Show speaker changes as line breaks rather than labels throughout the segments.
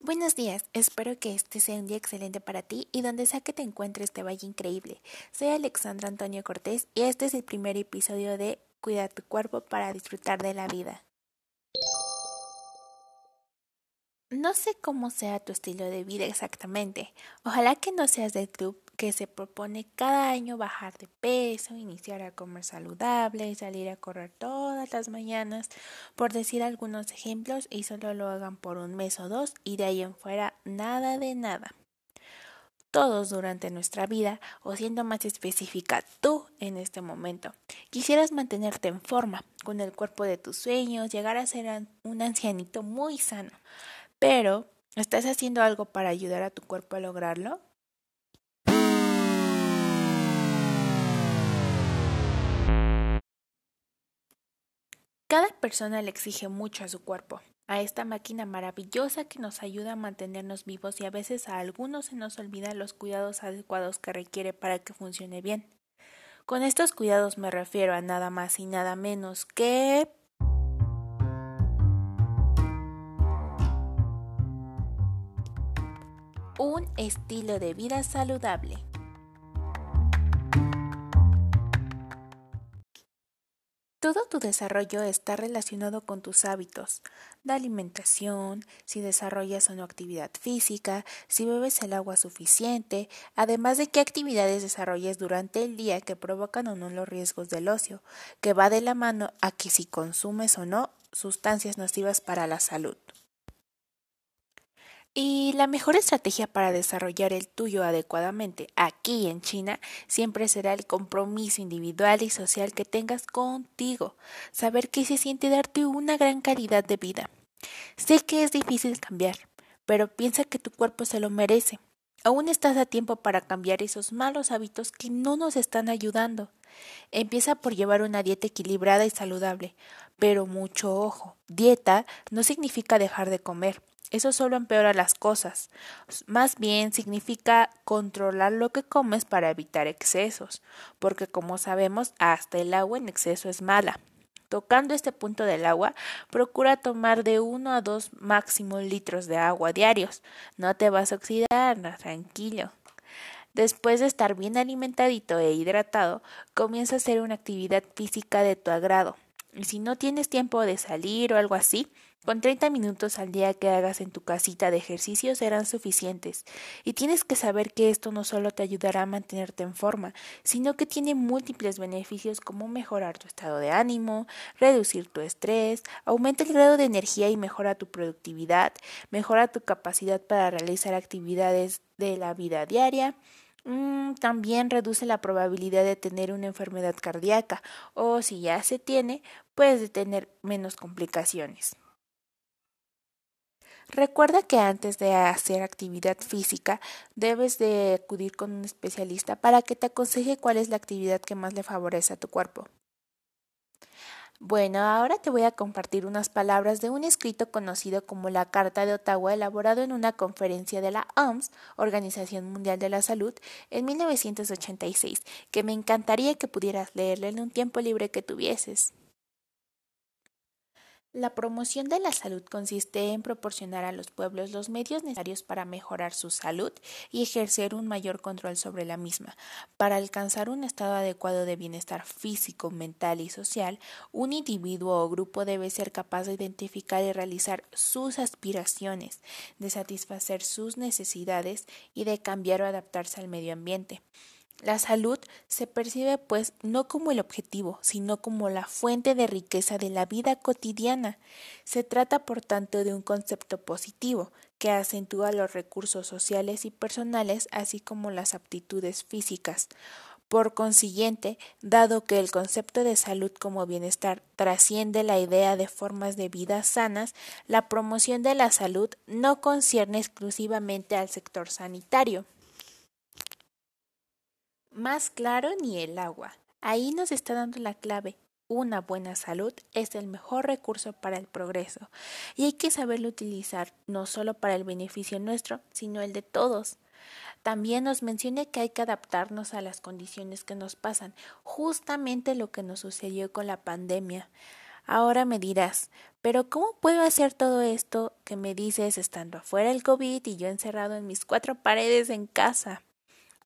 Buenos días, espero que este sea un día excelente para ti y donde sea que te encuentres te vaya increíble. Soy Alexandra Antonio Cortés y este es el primer episodio de Cuida tu cuerpo para disfrutar de la vida. No sé cómo sea tu estilo de vida exactamente. Ojalá que no seas del club que se propone cada año bajar de peso, iniciar a comer saludable y salir a correr todas las mañanas, por decir algunos ejemplos, y solo lo hagan por un mes o dos y de ahí en fuera nada de nada. Todos durante nuestra vida, o siendo más específica tú en este momento, quisieras mantenerte en forma, con el cuerpo de tus sueños, llegar a ser un ancianito muy sano. Pero, ¿estás haciendo algo para ayudar a tu cuerpo a lograrlo? Cada persona le exige mucho a su cuerpo, a esta máquina maravillosa que nos ayuda a mantenernos vivos y a veces a algunos se nos olvidan los cuidados adecuados que requiere para que funcione bien. Con estos cuidados me refiero a nada más y nada menos que un estilo de vida saludable. Todo tu desarrollo está relacionado con tus hábitos de alimentación, si desarrollas o no actividad física, si bebes el agua suficiente, además de qué actividades desarrolles durante el día que provocan o no los riesgos del ocio, que va de la mano a que si consumes o no sustancias nocivas para la salud. Y la mejor estrategia para desarrollar el tuyo adecuadamente aquí en China siempre será el compromiso individual y social que tengas contigo, saber qué se siente darte una gran calidad de vida. Sé que es difícil cambiar, pero piensa que tu cuerpo se lo merece. Aún estás a tiempo para cambiar esos malos hábitos que no nos están ayudando. Empieza por llevar una dieta equilibrada y saludable, pero mucho ojo, dieta no significa dejar de comer eso solo empeora las cosas. Más bien significa controlar lo que comes para evitar excesos, porque como sabemos, hasta el agua en exceso es mala. Tocando este punto del agua, procura tomar de uno a dos máximo litros de agua diarios. No te vas a oxidar, tranquilo. Después de estar bien alimentadito e hidratado, comienza a hacer una actividad física de tu agrado. Y si no tienes tiempo de salir o algo así, con 30 minutos al día que hagas en tu casita de ejercicio serán suficientes. Y tienes que saber que esto no solo te ayudará a mantenerte en forma, sino que tiene múltiples beneficios como mejorar tu estado de ánimo, reducir tu estrés, aumenta el grado de energía y mejora tu productividad, mejora tu capacidad para realizar actividades de la vida diaria, Mm, también reduce la probabilidad de tener una enfermedad cardíaca o si ya se tiene, puedes de tener menos complicaciones. Recuerda que antes de hacer actividad física debes de acudir con un especialista para que te aconseje cuál es la actividad que más le favorece a tu cuerpo. Bueno, ahora te voy a compartir unas palabras de un escrito conocido como la Carta de Ottawa, elaborado en una conferencia de la OMS, Organización Mundial de la Salud, en 1986, que me encantaría que pudieras leerla en un tiempo libre que tuvieses. La promoción de la salud consiste en proporcionar a los pueblos los medios necesarios para mejorar su salud y ejercer un mayor control sobre la misma. Para alcanzar un estado adecuado de bienestar físico, mental y social, un individuo o grupo debe ser capaz de identificar y realizar sus aspiraciones, de satisfacer sus necesidades y de cambiar o adaptarse al medio ambiente. La salud se percibe pues no como el objetivo, sino como la fuente de riqueza de la vida cotidiana. Se trata por tanto de un concepto positivo que acentúa los recursos sociales y personales así como las aptitudes físicas. Por consiguiente, dado que el concepto de salud como bienestar trasciende la idea de formas de vida sanas, la promoción de la salud no concierne exclusivamente al sector sanitario más claro ni el agua. Ahí nos está dando la clave. Una buena salud es el mejor recurso para el progreso y hay que saberlo utilizar no solo para el beneficio nuestro, sino el de todos. También nos menciona que hay que adaptarnos a las condiciones que nos pasan, justamente lo que nos sucedió con la pandemia. Ahora me dirás, pero ¿cómo puedo hacer todo esto que me dices estando afuera el COVID y yo encerrado en mis cuatro paredes en casa?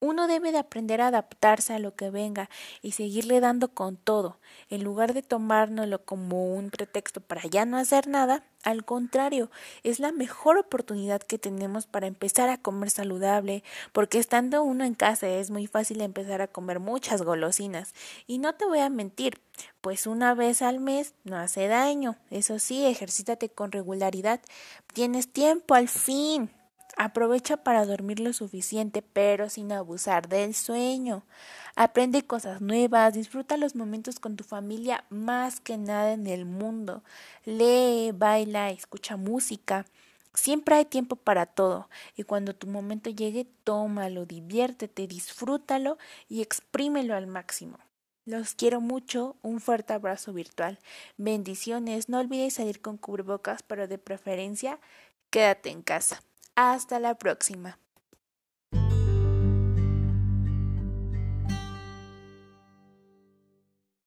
Uno debe de aprender a adaptarse a lo que venga y seguirle dando con todo, en lugar de tomárnoslo como un pretexto para ya no hacer nada, al contrario, es la mejor oportunidad que tenemos para empezar a comer saludable, porque estando uno en casa es muy fácil empezar a comer muchas golosinas. Y no te voy a mentir, pues una vez al mes no hace daño. Eso sí, ejercítate con regularidad. Tienes tiempo al fin. Aprovecha para dormir lo suficiente, pero sin abusar del sueño. Aprende cosas nuevas, disfruta los momentos con tu familia más que nada en el mundo. Lee, baila, escucha música. Siempre hay tiempo para todo y cuando tu momento llegue, tómalo, diviértete, disfrútalo y exprímelo al máximo. Los quiero mucho, un fuerte abrazo virtual. Bendiciones, no olvides salir con cubrebocas, pero de preferencia quédate en casa. Hasta la próxima.